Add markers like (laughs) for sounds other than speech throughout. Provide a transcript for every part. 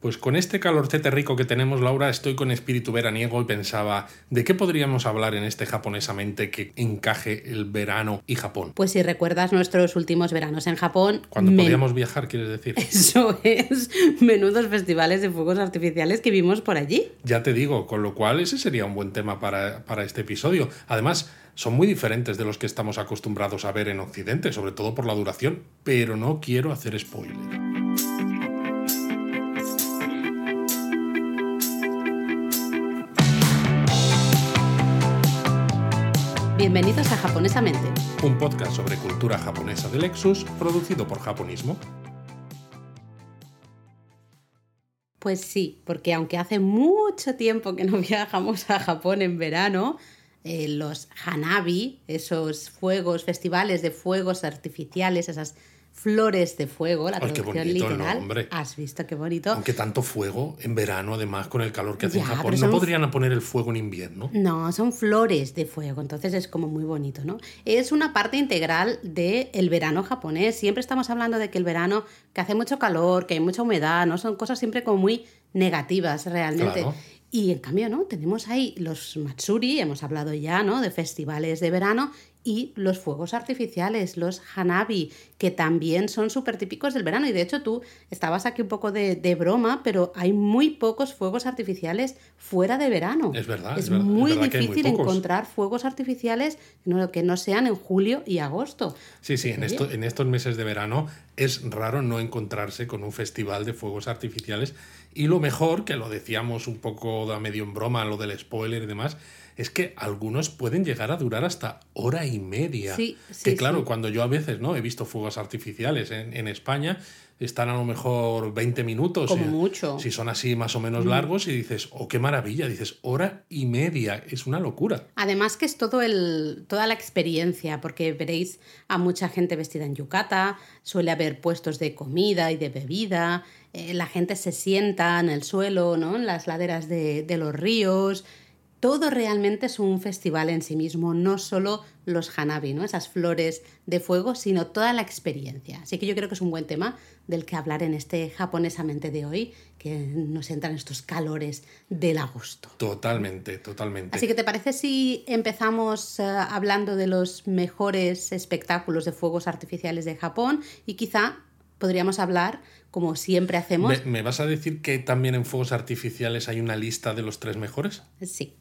Pues con este calorcete rico que tenemos, Laura, estoy con espíritu veraniego y pensaba, ¿de qué podríamos hablar en este japonesamente que encaje el verano y Japón? Pues si recuerdas nuestros últimos veranos en Japón... Cuando podíamos viajar, quieres decir. (laughs) Eso es, menudos festivales de fuegos artificiales que vimos por allí. Ya te digo, con lo cual ese sería un buen tema para, para este episodio. Además, son muy diferentes de los que estamos acostumbrados a ver en Occidente, sobre todo por la duración, pero no quiero hacer spoiler. Bienvenidos a Japonesamente, un podcast sobre cultura japonesa de Lexus, producido por Japonismo. Pues sí, porque aunque hace mucho tiempo que no (laughs) viajamos a Japón en verano, eh, los hanabi, esos fuegos, festivales de fuegos artificiales, esas flores de fuego, la Ay, qué traducción bonito, literal. ¿no, hombre? ¿Has visto qué bonito? Aunque tanto fuego en verano, además, con el calor que hace en Japón, ¿no podrían poner el fuego en invierno? No, son flores de fuego, entonces es como muy bonito, ¿no? Es una parte integral del verano japonés. Siempre estamos hablando de que el verano, que hace mucho calor, que hay mucha humedad, ¿no? Son cosas siempre como muy negativas realmente. Claro. Y en cambio, ¿no? Tenemos ahí los Matsuri, hemos hablado ya, ¿no? De festivales de verano y los fuegos artificiales, los Hanabi, que también son súper típicos del verano. Y de hecho tú estabas aquí un poco de, de broma, pero hay muy pocos fuegos artificiales fuera de verano. Es verdad, Es es verdad, es muy verdad muy difícil encontrar fuegos artificiales que no sean en julio y agosto. Sí, sí, en, Oye. esto, en estos meses de verano es raro no encontrarse con un festival de fuegos artificiales y lo mejor, que lo decíamos un poco a medio en broma, lo del spoiler y demás, es que algunos pueden llegar a durar hasta hora y media. Sí, que sí, claro, sí. cuando yo a veces no he visto fuegos artificiales en, en España, están a lo mejor 20 minutos. Como si- mucho. Si son así más o menos largos y dices, oh, qué maravilla, dices, hora y media, es una locura. Además que es todo el, toda la experiencia, porque veréis a mucha gente vestida en yukata, suele haber puestos de comida y de bebida, eh, la gente se sienta en el suelo, ¿no? en las laderas de, de los ríos. Todo realmente es un festival en sí mismo, no solo los hanabi, ¿no? esas flores de fuego, sino toda la experiencia. Así que yo creo que es un buen tema del que hablar en este japonesamente de hoy, que nos entran estos calores del agosto. Totalmente, totalmente. Así que ¿te parece si empezamos eh, hablando de los mejores espectáculos de fuegos artificiales de Japón y quizá podríamos hablar, como siempre hacemos, ¿Me, me vas a decir que también en fuegos artificiales hay una lista de los tres mejores? sí,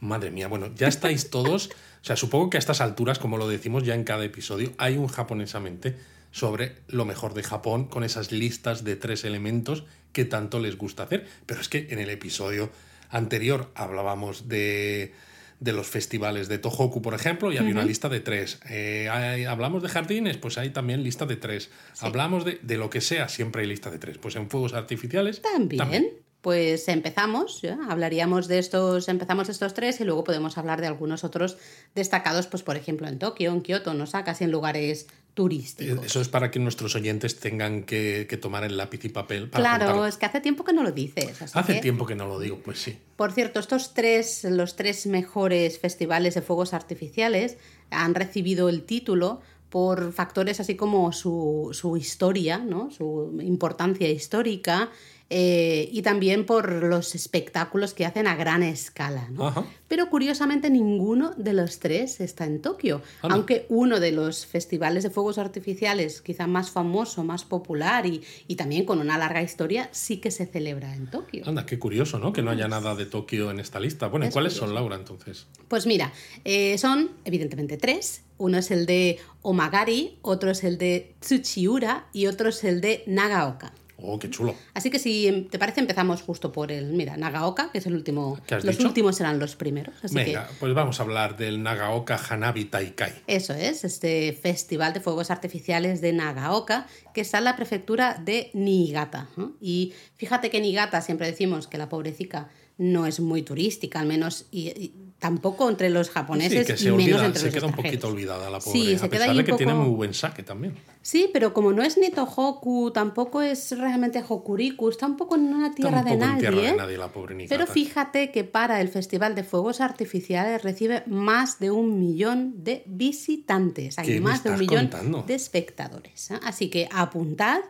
Madre mía, bueno, ya estáis todos, o sea, supongo que a estas alturas, como lo decimos ya en cada episodio, hay un japonesamente sobre lo mejor de Japón con esas listas de tres elementos que tanto les gusta hacer. Pero es que en el episodio anterior hablábamos de, de los festivales de Tohoku, por ejemplo, y había una lista de tres. Eh, hay- hablamos de jardines, pues hay también lista de tres. Hablamos de, de lo que sea, siempre hay lista de tres. Pues en fuegos artificiales también. Pues empezamos, ¿ya? hablaríamos de estos, empezamos estos tres y luego podemos hablar de algunos otros destacados, pues por ejemplo en Tokio, en Kioto, en Osaka, así en lugares turísticos. Eh, Eso es para que nuestros oyentes tengan que, que tomar el lápiz y papel para Claro, es que hace tiempo que no lo dices. así Hace que- tiempo que no lo digo, pues sí. Por cierto, estos tres, los tres mejores festivales de fuegos artificiales han recibido el título por factores así como su, su historia, ¿no? su importancia histórica eh, y también por los espectáculos que hacen a gran escala. ¿no? Pero curiosamente ninguno de los tres está en Tokio, aunque uno de los festivales de fuegos artificiales quizá más famoso, más popular y, y también con una larga historia sí que se celebra en Tokio. Anda, qué curioso, ¿no? Que no haya nada de Tokio en esta lista. Bueno, ¿y Es cuáles curioso. son, Laura, entonces? Pues mira, eh, son evidentemente tres. Uno es el de Omagari, otro es el de Tsuchiura y otro es el de Nagaoka. Oh, qué chulo. Así que si te parece empezamos justo por el, mira, Nagaoka, que es el último. ¿Qué has los dicho? últimos serán los primeros. Así Venga, que pues vamos a hablar del Nagaoka Hanabi Taikai. eso es, este festival de fuegos artificiales de Nagaoka, que está en la prefectura de Niigata. Y fíjate que Niigata siempre decimos que la pobrecica no es muy turística, al menos, y, y tampoco entre los japoneses Sí, que y se, menos olvida, entre se los queda un poquito olvidada la Sí, pobre. se a pesar de que tiene muy buen saque también. Sí, pero como no es ni Tohoku, tampoco es realmente Hokuriku, está un poco en una tierra de nadie. tierra de ¿eh? nadie la pobre. Pero fíjate que para el Festival de Fuegos Artificiales recibe más de un millón de visitantes. Hay ¿Qué me más de un millón contando? de espectadores. ¿eh? Así que apuntad.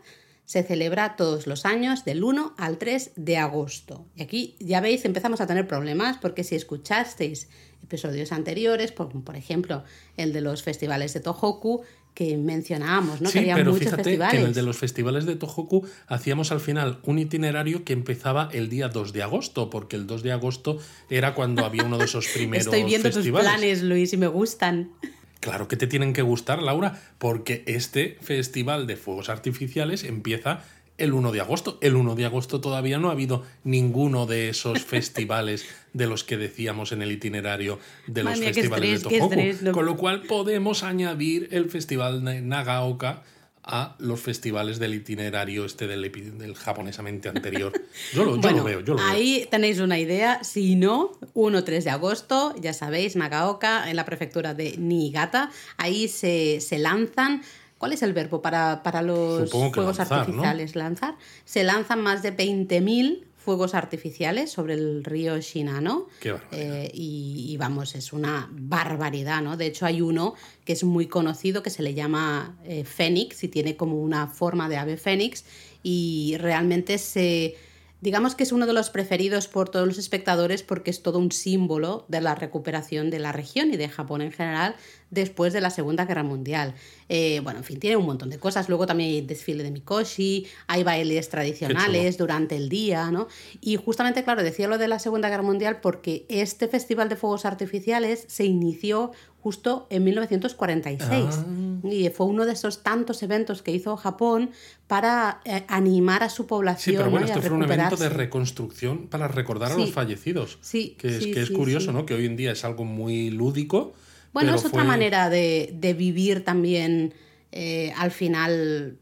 Se celebra todos los años del 1 al 3 de agosto. Y aquí ya veis, empezamos a tener problemas porque si escuchasteis episodios anteriores, por, por ejemplo el de los festivales de Tohoku, que mencionábamos, ¿no? Sí, que había pero muchos fíjate festivales. que en el de los festivales de Tohoku hacíamos al final un itinerario que empezaba el día 2 de agosto, porque el 2 de agosto era cuando había uno de esos (laughs) primeros Estoy viendo festivales. tus planes, Luis, y me gustan. Claro que te tienen que gustar, Laura, porque este festival de fuegos artificiales empieza el 1 de agosto. El 1 de agosto todavía no ha habido ninguno de esos (laughs) festivales de los que decíamos en el itinerario de los mía, festivales estrés, de Tohoku. estrés, no- Con lo cual podemos añadir el festival de Nagaoka a los festivales del itinerario este del, del japonesamente anterior. (laughs) Yo lo, yo bueno, lo veo, yo lo veo. ahí tenéis una idea. Si no, 1-3 de agosto, ya sabéis, Nagaoka, en la prefectura de Niigata. Ahí se, se lanzan. ¿Cuál es el verbo para, para los fuegos lanzar, ¿no? artificiales? Lanzar. Se lanzan más de 20.000 fuegos artificiales sobre el río Shinano. Qué. Eh, y, y vamos, es una barbaridad, ¿no? De hecho, hay uno que es muy conocido que se le llama eh, Fénix y tiene como una forma de ave fénix y realmente se... Digamos que es uno de los preferidos por todos los espectadores porque es todo un símbolo de la recuperación de la región y de Japón en general después de la Segunda Guerra Mundial. Eh, bueno, en fin, tiene un montón de cosas. Luego también hay desfile de Mikoshi, hay bailes tradicionales durante el día, ¿no? Y justamente, claro, decía lo de la Segunda Guerra Mundial porque este Festival de Fuegos Artificiales se inició justo en 1946 Ah. y fue uno de esos tantos eventos que hizo Japón para eh, animar a su población Sí, pero bueno, esto fue un evento de reconstrucción para recordar a los fallecidos. Sí, que es, sí, que es curioso. ¿no? Que hoy en día es algo muy lúdico. Bueno, pero es otra manera de, de vivir también eh, al final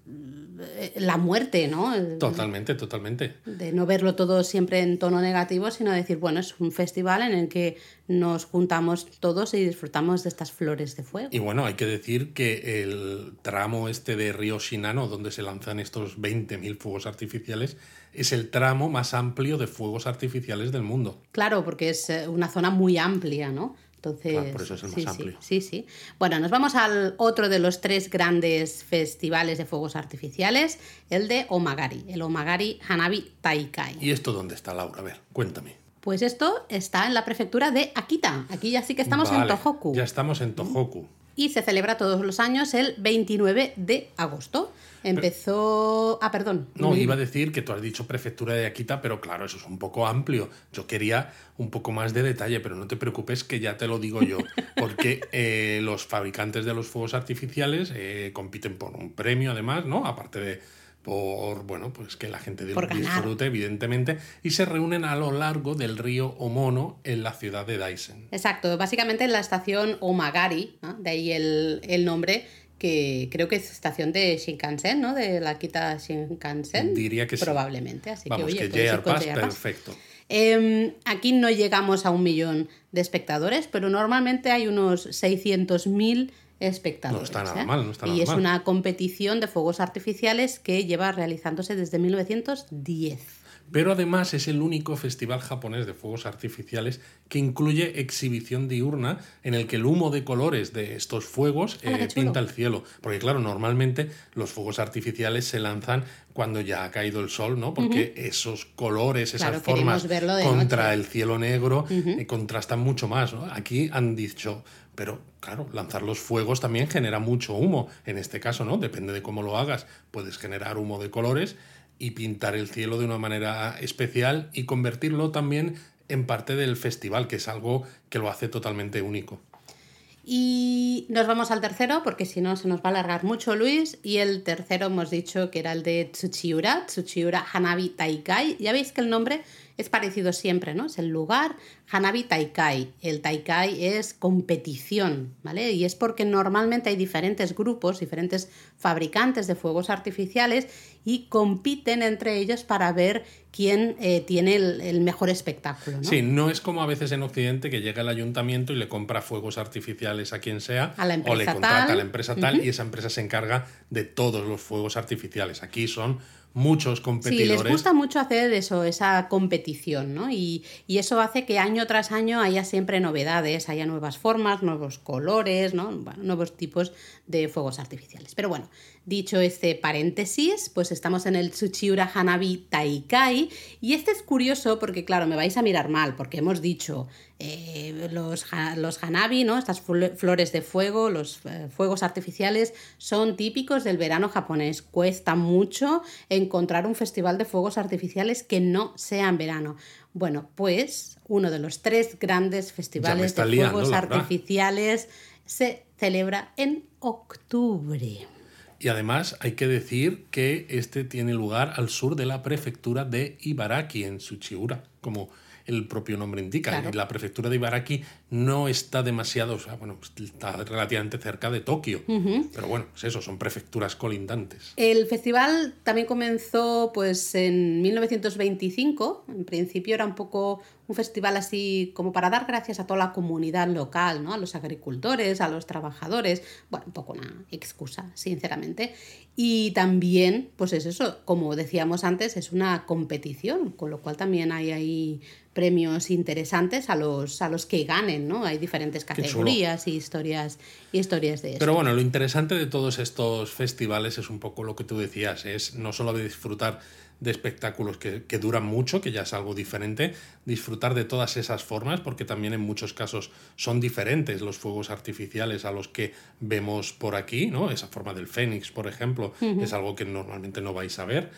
eh, la muerte, ¿no? Totalmente, totalmente. de no verlo todo siempre en tono negativo, sino decir, bueno, es un festival en el que nos juntamos todos y disfrutamos de estas flores de fuego. Y bueno, hay que decir que el tramo este de Río Shinano, donde se lanzan estos 20.000 fuegos artificiales, es el tramo más amplio de fuegos artificiales del mundo. Claro, porque es eh, una zona muy amplia, ¿no? Entonces, Claro, por eso es el más sí, amplio. Sí, sí. Bueno, nos vamos al otro de los tres grandes festivales de fuegos artificiales, el de Omagari, el Omagari Hanabi Taikai. ¿Y esto dónde está, Laura? A ver, cuéntame. Pues esto está en la prefectura de Akita. Aquí ya sí que estamos en Tohoku. Ya estamos en Tohoku. Y se celebra todos los años el 29 de agosto. Empezó. Ah, perdón. No, iba a decir que tú has dicho prefectura de Akita, pero claro, eso es un poco amplio. Yo quería un poco más de detalle, pero no te preocupes que ya te lo digo yo, (laughs) porque eh, los fabricantes de los fuegos artificiales eh, compiten por un premio además, ¿no? Aparte de por, bueno, pues que la gente disfrute, evidentemente, y se reúnen a lo largo del río Omono en la ciudad de Daisen. Exacto, básicamente en la estación Omagari, ¿no? de ahí el, el nombre, que creo que es estación de Shinkansen, ¿no? De la Kita Shinkansen. Diría que sí. Probablemente, así Vamos, que que, oye, JR Pass, Pass. perfecto. Em, aquí no llegamos a un millón de espectadores, pero normalmente hay unos 600.000 espectadores. No está nada ¿eh? mal, no está y nada es mal. una competición de fuegos artificiales que lleva realizándose desde 1910. Pero además es el único festival japonés de fuegos artificiales que incluye exhibición diurna en el que el humo de colores de estos fuegos ¡Hala, qué eh, pinta el cielo. Porque claro, normalmente los fuegos artificiales se lanzan cuando ya ha caído el sol, ¿no? Porque esos colores, esas Claro, formas contra noche. el cielo negro eh, contrastan mucho más, ¿no? Aquí han dicho, pero claro, lanzar los fuegos también genera mucho humo. En este caso, ¿no? Depende de cómo lo hagas, puedes generar humo de colores y pintar el cielo de una manera especial y convertirlo también en parte del festival, que es algo que lo hace totalmente único. Y nos vamos al tercero, porque si no se nos va a alargar mucho, Luis. Y el tercero hemos dicho que era el de Tsuchiura, Tsuchiura Hanabi Taikai. Ya veis que el nombre es parecido siempre, ¿no? Es el lugar Hanabi Taikai. El Taikai es competición, ¿vale? Y es porque normalmente hay diferentes grupos, diferentes fabricantes de fuegos artificiales y compiten entre ellos para ver quién eh, tiene el, el mejor espectáculo, ¿no? Sí, no es como a veces en Occidente que llega el ayuntamiento y le compra fuegos artificiales a quien sea A la o le empresa contrata tal. a la empresa tal y esa empresa se encarga de todos los fuegos artificiales. Aquí son muchos Sí, competidores. les gusta mucho hacer eso, esa competición, ¿no? Y, y eso hace que año tras año haya siempre novedades, haya nuevas formas, nuevos colores, ¿no? Bueno, nuevos tipos de fuegos artificiales. Pero bueno, dicho este paréntesis, pues estamos en el Tsuchiura Hanabi Taikai. Y este es curioso porque, claro, me vais a mirar mal, porque hemos dicho eh, los, los Hanabi, ¿no? Estas fl- flores de fuego, los eh, fuegos artificiales, son típicos del verano japonés. Cuesta mucho encontrar un festival de fuegos artificiales que no sea en verano. Bueno, pues uno de los tres grandes festivales de liando, fuegos artificiales se celebra en octubre. Y además hay que decir que este tiene lugar al sur de la prefectura de Ibaraki, en Tsuchiura, como el propio nombre indica. Claro. Y la prefectura de Ibaraki no está demasiado, o sea, bueno, está relativamente cerca de Tokio. Pero bueno, es eso, son prefecturas colindantes. El festival también comenzó pues en 1925. En principio era un poco un festival así como para dar gracias a toda la comunidad local, ¿no? A los agricultores, a los trabajadores. Bueno, un poco una excusa, sinceramente. Y también, pues es eso, como decíamos antes, es una competición, con lo cual también hay ahí premios interesantes a los, a los que ganen, ¿no? Hay diferentes categorías y historias, y historias de eso. Pero bueno, lo interesante de todos estos festivales es un poco lo que tú decías, es no solo de disfrutar de espectáculos que, que duran mucho, que ya es algo diferente, disfrutar de todas esas formas, porque también en muchos casos son diferentes los fuegos artificiales a los que vemos por aquí, ¿no? Esa forma del fénix, por ejemplo, es algo que normalmente no vais a ver.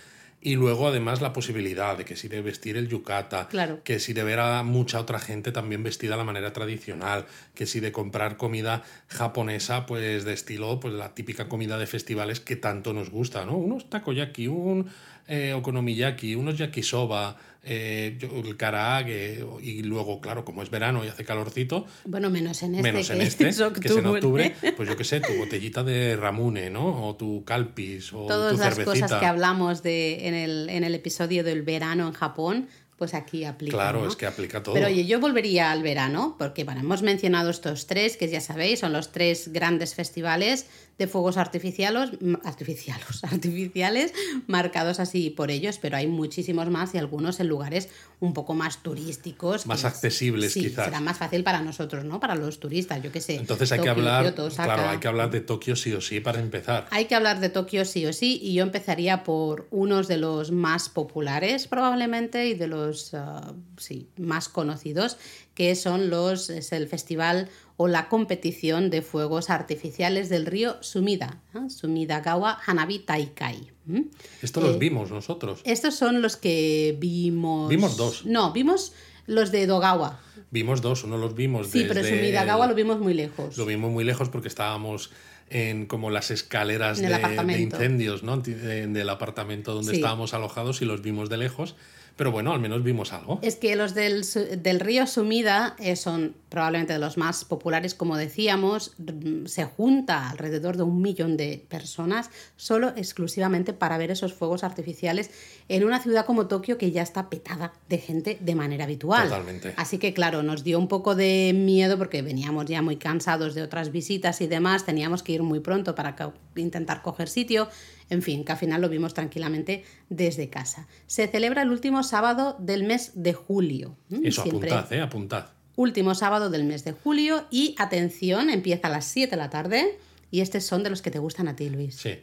Y luego, además, la posibilidad de que si de vestir el yukata, Claro. que si de ver a mucha otra gente también vestida a la manera tradicional, que si de comprar comida japonesa, pues de estilo, pues la típica comida de festivales que tanto nos gusta, ¿no? Unos takoyaki, un eh, okonomiyaki, unos yakisoba, eh, el karaage, y luego, claro, como es verano y hace calorcito, Bueno, menos en este, menos que en (laughs) este, es que es en octubre. octubre, pues yo qué sé, tu botellita de ramune, ¿no? O tu calpis, o Todas tu las cervecita. cosas que hablamos de, en, el, en el episodio del verano en Japón, pues aquí aplica. Claro, ¿no? es que aplica todo. Pero oye, yo volvería al verano, porque bueno, hemos mencionado estos tres, que ya sabéis, son los tres grandes festivales de fuegos artificiales, artificiales, (laughs) artificiales marcados así por ellos, pero hay muchísimos más y algunos en lugares un poco más turísticos. Más accesibles, sí, quizás. será más fácil para nosotros, ¿no? Para los turistas, yo qué sé. Entonces hay que hablar, claro, hay que hablar de Tokio sí o sí para empezar. Hay que hablar de Tokio sí o sí y yo empezaría por unos de los más populares probablemente y de los ah, sí, más conocidos que son los es el festival o la competición de fuegos artificiales del río Sumida, ¿no? Sumidagawa Hanabi Taikai. los Eh, vimos nosotros. Estos son los que vimos. Vimos dos. No, vimos los de Dogawa. Vimos dos, uno los vimos Sí, pero desde Sumidagawa el- lo vimos muy lejos. Lo vimos muy lejos porque estábamos en como las escaleras de, de incendios, ¿no? De- del apartamento donde Sí. estábamos alojados y los vimos de lejos. Pero bueno, al menos vimos algo. Es que los del, del río Sumida eh, son probablemente de los más populares, como decíamos, mm, se junta alrededor de un millón de personas solo exclusivamente para ver esos fuegos artificiales en una ciudad como Tokio que ya está petada de gente de manera habitual. Totalmente. Así que claro, nos dio un poco de miedo porque veníamos ya muy cansados de otras visitas y demás, teníamos que ir muy pronto para intentar coger sitio, en fin, que al final lo vimos tranquilamente desde casa. Se celebra el último sábado del mes de julio. Eso, Siempre apuntad, ¿eh? Apuntad. último sábado del mes de julio y atención, empieza a las 7 de la tarde y estos son de los que te gustan a ti, Luis. Sí.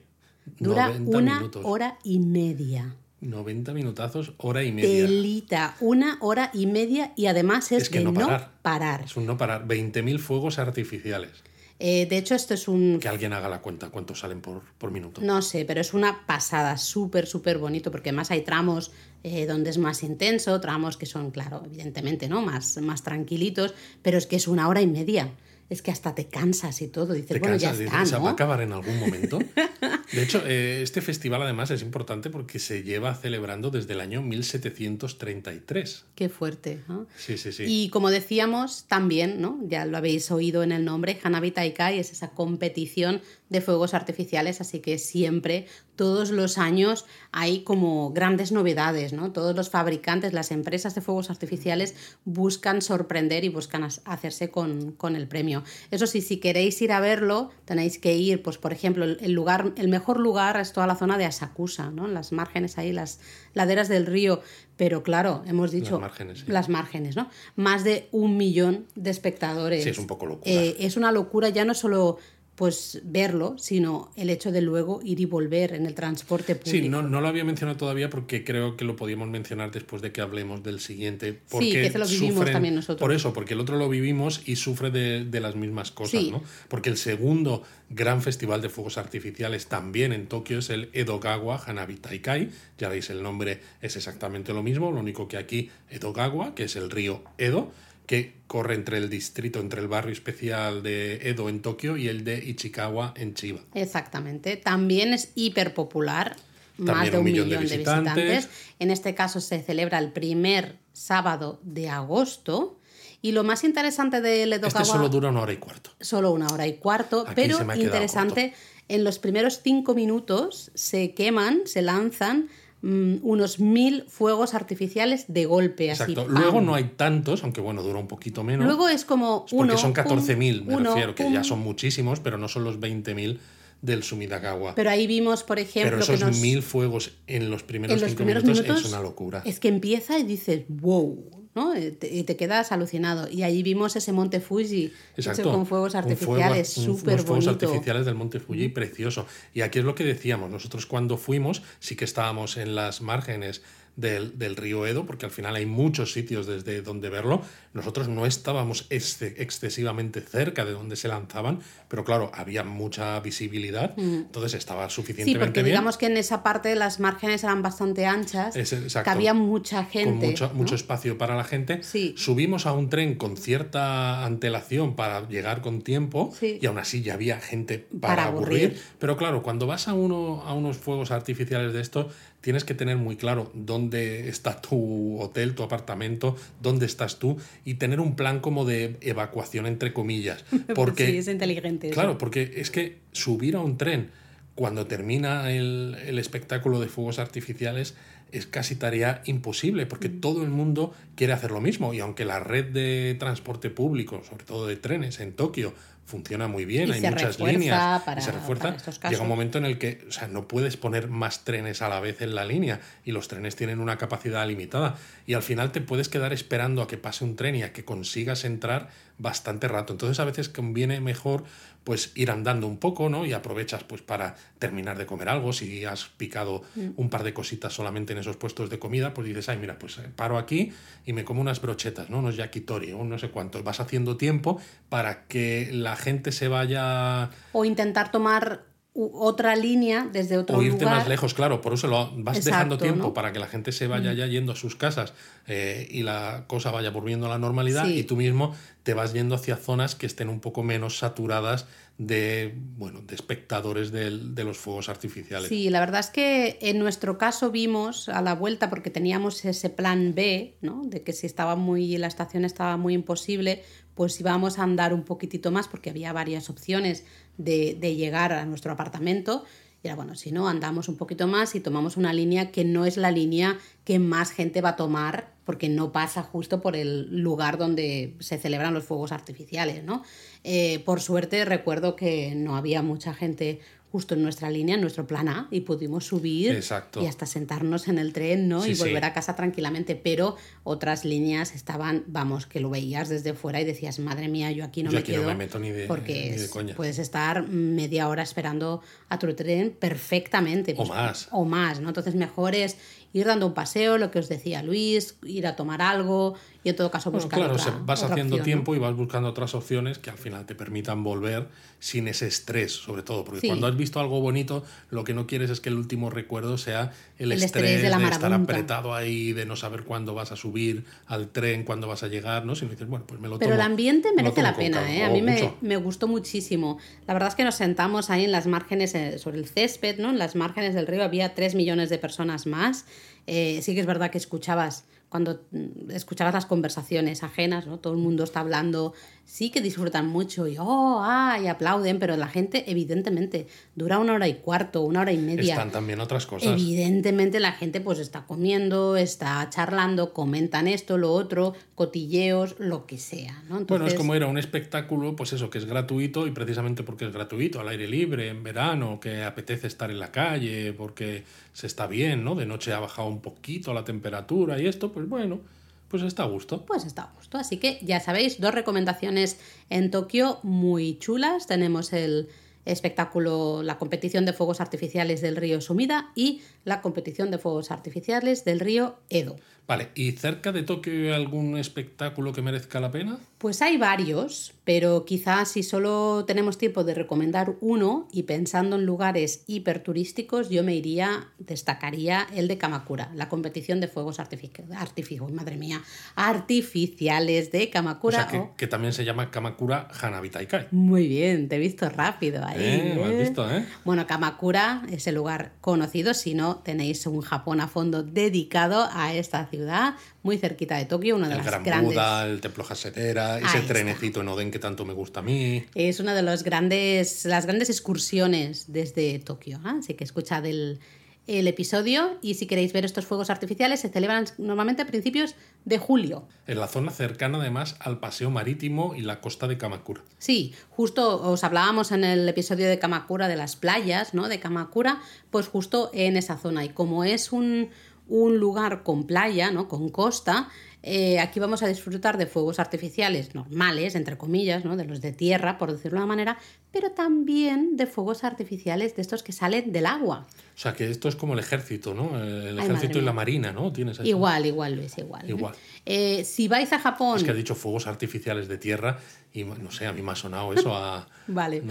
Dura 90 una minutos. hora y media. 90 minutazos, hora y media. Telita, una hora y media y además es, Es que de no no parar. parar. Es un no parar. 20.000 fuegos artificiales. Eh, de hecho, esto es un Que alguien haga la cuenta cuántos salen por, por minuto. No sé, pero es una pasada, súper, súper bonito, porque además hay tramos eh, donde es más intenso, tramos que son, claro, evidentemente, ¿no? Más, más tranquilitos, pero es que es una hora y media. Es que hasta te cansas y todo. Dices, Te bueno, ya cansas, está, dices, "¿Se va a acabar en algún momento. (laughs) De hecho, eh, este festival además es importante porque se lleva celebrando desde el año 1733. Qué fuerte, ¿no? Sí, sí, sí. Y como decíamos también, ¿no? ya lo habéis oído en el nombre, Hanabi Taikai es esa competición de fuegos artificiales, así que siempre, todos los años, hay como grandes novedades, ¿no? Todos los fabricantes, las empresas de fuegos artificiales buscan sorprender y buscan hacerse con, con el premio. Eso sí, si queréis ir a verlo, tenéis que ir, pues por ejemplo, el el lugar, el mejor lugar es toda la zona de Asakusa, ¿no? Las márgenes ahí, las laderas del río. Pero claro, hemos dicho. Las márgenes, sí. Las márgenes, ¿no? Más de un millón de espectadores. Sí, es un poco locura. Eh, es una locura ya no solo pues verlo, sino el hecho de luego ir y volver en el transporte público. Sí, no, no lo había mencionado todavía porque creo que lo podíamos mencionar después de que hablemos del siguiente. Porque sí, que se lo vivimos sufren- también nosotros. Por eso, porque el otro lo vivimos y sufre de, de las mismas cosas, Sí. ¿no? Porque el segundo gran festival de fuegos artificiales también en Tokio es el Edogawa Hanabi Taikai. Ya veis, el nombre es exactamente lo mismo, lo único que aquí Edogawa, que es el río Edo, que corre entre el distrito, entre el barrio especial de Edo en Tokio y el de Ichikawa en Chiba. Exactamente. También es hiper popular. Más También de un un millón millón, de de, visitantes. visitantes. En este caso se celebra el primer sábado de agosto. Y lo más interesante del Edogawa... Este solo dura una hora y cuarto. solo una hora y cuarto, Aquí pero interesante, en los primeros cinco minutos se queman, se lanzan unos mil fuegos artificiales de golpe. Así, Exacto. ¡pam! Luego no hay tantos, aunque bueno, dura un poquito menos. Luego es como porque uno, son pum, 14.000, me uno, refiero, que ya son muchísimos, pero no son los 20.000 del Sumidagawa. Pero ahí vimos, por ejemplo, Pero esos que nos- mil fuegos en los primeros en los cinco primeros minutos, minutos es una locura. Es que empieza y dices, wow, ¿no? Y te, te quedas alucinado. Y ahí vimos ese monte Fuji Exacto. hecho con fuegos fuego- artificiales, un- súper unos fuegos bonito. artificiales del Monte Fuji, precioso. Y aquí es lo que decíamos, nosotros cuando fuimos sí que estábamos en las márgenes del, del río Edo, porque al final hay muchos sitios desde donde verlo. Nosotros no estábamos exce- excesivamente cerca de donde se lanzaban, pero claro, había mucha visibilidad, entonces estaba Mm. Sí, suficientemente porque bien. digamos que en esa parte las márgenes eran bastante anchas, Es- exacto. que había mucha con gente. mucho, ¿no? mucho espacio para la gente. Sí. Subimos a un tren con cierta antelación para llegar con tiempo Sí. y aún así ya había gente para, Para aburrir. aburrir. Pero claro, cuando vas a, uno, a unos fuegos artificiales de estos, tienes que tener muy claro dónde está tu hotel, tu apartamento, dónde estás tú y tener un plan como de evacuación entre comillas. (laughs) Porque sí, es inteligente. eso. Claro, porque es que subir a un tren cuando termina el, el espectáculo de fuegos artificiales es casi tarea imposible, porque Mm. todo el mundo quiere hacer lo mismo. Y aunque la red de transporte público, sobre todo de trenes en Tokio, funciona muy bien, Y hay muchas líneas, y se refuerza, llega un momento en el que o sea, no puedes poner más trenes a la vez en la línea y los trenes tienen una capacidad limitada. Y al final te puedes quedar esperando a que pase un tren y a que consigas entrar bastante rato. Entonces a veces conviene mejor pues ir andando un poco, ¿no? Y aprovechas pues para terminar de comer algo, si has picado Mm. un par de cositas solamente en esos puestos de comida, pues dices, ay, mira, pues eh, paro aquí y me como unas brochetas, ¿no? Unos yakitori o no sé cuánto. Vas haciendo tiempo para que la gente se vaya O intentar tomar otra línea desde otro o irte lugar. más lejos, claro, por eso lo vas Exacto, dejando tiempo ¿no? Mm. para que la gente se vaya ya yendo a sus casas eh, y la cosa vaya volviendo a la normalidad Sí. y tú mismo te vas yendo hacia zonas que estén un poco menos saturadas de bueno de espectadores del- de los fuegos artificiales. Sí, la verdad es que en nuestro caso vimos a la vuelta, porque teníamos ese plan B, ¿no? De que si estaba muy, la estación estaba muy imposible, pues íbamos a andar un poquitito más, porque había varias opciones de, de llegar a nuestro apartamento. Y era bueno, si no, andamos un poquito más y tomamos una línea que no es la línea que más gente va a tomar, porque no pasa justo por el lugar donde se celebran los fuegos artificiales, ¿no? Eh, por suerte recuerdo que no había mucha gente justo en nuestra línea, en nuestro plan A, y pudimos subir Exacto. y hasta sentarnos en el tren, ¿no? Sí, y sí. volver a casa tranquilamente. Pero otras líneas estaban, vamos, que lo veías desde fuera y decías, madre mía, yo aquí no Yo me aquí no me meto ni de- porque ni de es- coña. puedes estar media hora esperando a tu tren perfectamente. O más. O más, ¿no? Entonces mejor es ir dando un paseo, lo que os decía Luis, ir a tomar algo y en todo caso Bueno, buscar claro, otra- se- vas otra haciendo opción, ¿no? tiempo y vas buscando otras opciones que al final te permitan volver sin ese estrés, sobre todo, porque Sí. cuando has visto algo bonito, lo que no quieres es que el último recuerdo sea el, El estrés, estrés de la estar apretado ahí, de no saber cuándo vas a subir al tren, cuándo vas a llegar, ¿no? Sino dices, bueno, pues me lo Pero el ambiente merece la pena, calma. ¿eh? A mí me, me gustó muchísimo. La verdad es que nos sentamos ahí en las márgenes, eh, sobre el césped, ¿no? En las márgenes del río había tres millones de personas más. Eh, sí que es verdad que escuchabas cuando mm, escuchabas las conversaciones ajenas, ¿no? Todo el mundo está hablando, sí que disfrutan mucho y oh, ah, y aplauden, pero la gente evidentemente dura una hora y cuarto, una hora y media. Están también otras cosas. Evidentemente la gente pues está comiendo, está charlando, comentan esto, lo otro, cotilleos, lo que sea, ¿no? Bueno, es como era un espectáculo, pues eso, que es gratuito y precisamente porque es gratuito, al aire libre, en verano, que apetece estar en la calle, porque se está bien, ¿no? De noche ha bajado un poquito la temperatura y esto, pues bueno, pues está a gusto. Pues está a gusto. Así que ya sabéis, dos recomendaciones en Tokio muy chulas. Tenemos el espectáculo, la competición de fuegos artificiales del río Sumida y la competición de fuegos artificiales del río Edo. Vale, ¿y cerca de Tokio hay algún espectáculo que merezca la pena? Pues hay varios, pero quizás si solo tenemos tiempo de recomendar uno y pensando en lugares hiperturísticos, yo me iría, destacaría el de Kamakura, la competición de fuegos artificiales, madre mía, artificiales de Kamakura. O sea, que, también se llama Kamakura Hanabi Taikai. Muy bien, te he visto rápido ahí. Eh, ¿eh? visto, ¿eh? Bueno, Kamakura es el lugar conocido, si no tenéis un Japón a fondo dedicado a esta ciudad ciudad, muy cerquita de Tokio, una de el las Gran grandes. Buda, el Templo Hasetera, ese trenecito en Oden que tanto me gusta a mí. Es una de los grandes, las grandes excursiones desde Tokio. ¿eh? Así que escuchad el, el episodio y si queréis ver estos fuegos artificiales se celebran normalmente a principios de julio. En la zona cercana además al paseo marítimo y la costa de Kamakura. Sí, justo os hablábamos en el episodio de Kamakura de las playas, ¿no? De Kamakura, pues justo en esa zona y como es un un lugar con playa, ¿no? con costa, eh, aquí vamos a disfrutar de fuegos artificiales normales, entre comillas, ¿no? de los de tierra, por decirlo de una manera, pero también de fuegos artificiales de estos que salen del agua. O sea, que esto es como el ejército, ¿no? El ejército y la marina, ¿no? Tienes Igual, igual, es igual. ¿eh? Igual. Eh, si vais a Japón... Es que has dicho fuegos artificiales de tierra y no sé, a mí me ha sonado eso a... (laughs) vale.